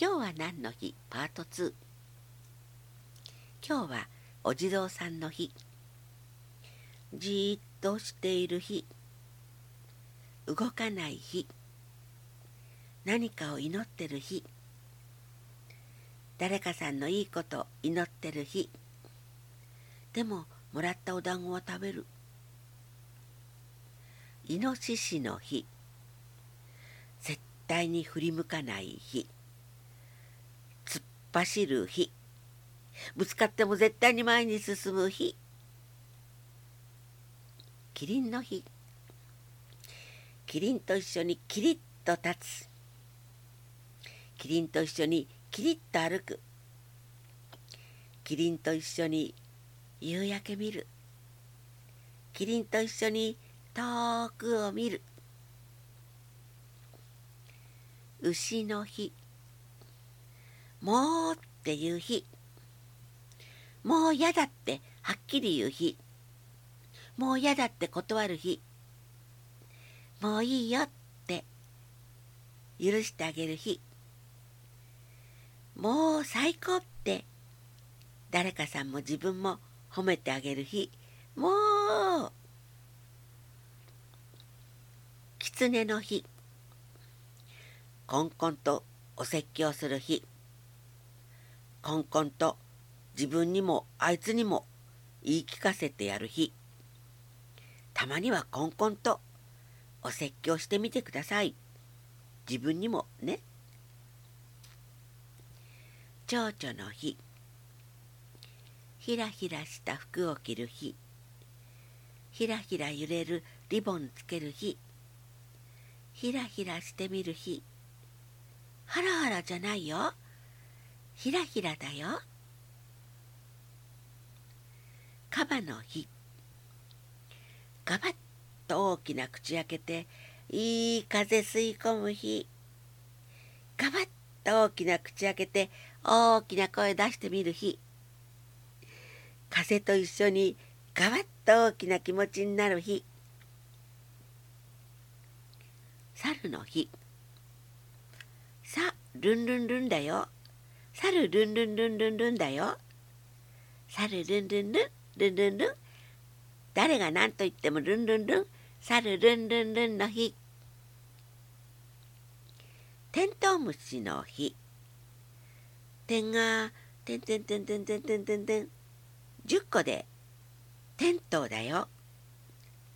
今日は何の日？パート2今日はお地蔵さんの日。じーっとしている日。動かない日。何かを祈ってる日。誰かさんのいいこと祈ってる日。でももらったお団子は食べる。イノシシの日。絶対に振り向かない日。走る日。ぶつかっても絶対に前に進む日。キリンの日。キリンと一緒にキリッと立つ。キリンと一緒にキリッと歩く。キリンと一緒に夕焼け見る。キリンと一緒に遠くを見る。牛の日。もうっていう日。もう嫌だってはっきり言う日。もう嫌だって断る日。もういいよって許してあげる日。もう最高って誰かさんも自分も褒めてあげる日。もう狐の日。こんこんとお説教する日。こんこんと自分にもあいつにも言い聞かせてやる日。たまにはこんこんとお説教してみてください。自分にもね。蝶々の日。ひらひらした服を着る日。ひらひら揺れるリボンつける日。ひらひらしてみる日。ハラハラじゃないよ。ひらひらだよ。カバの日。ガバッと大きな口開けて、いい風吸い込む日。ガバッと大きな口開けて、大きな声出してみる日。風と一緒にガバッと大きな気持ちになる日。猿の日。さ、ルンルンルンだよ。猿ルンルンルンルンルンだよ。猿ルンルンルンルンルンルン。誰が何と言ってもルンルンルン。猿ルンルンルンの日。テントウムシの日。点が、てんてんてんてんてんてんてんてん。10個で、テントだよ。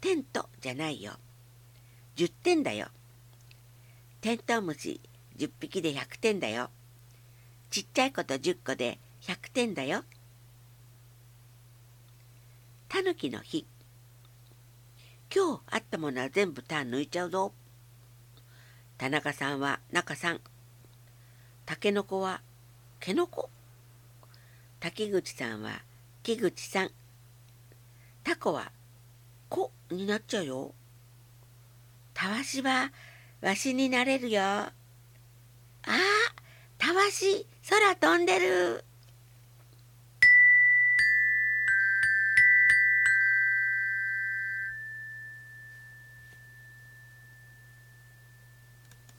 テントじゃないよ。10点だよ。テントウムシ10匹で100点だよ。ちっちゃいこと10個で100点だよ。たぬきの日。今日あったものは全部タン抜いちゃうぞ。田中さんは中さん。たけのこはけのこ。滝口さんは木口さん。タコはこになっちゃうよ。たわしはわしになれるよ。ああたわし空飛んでる。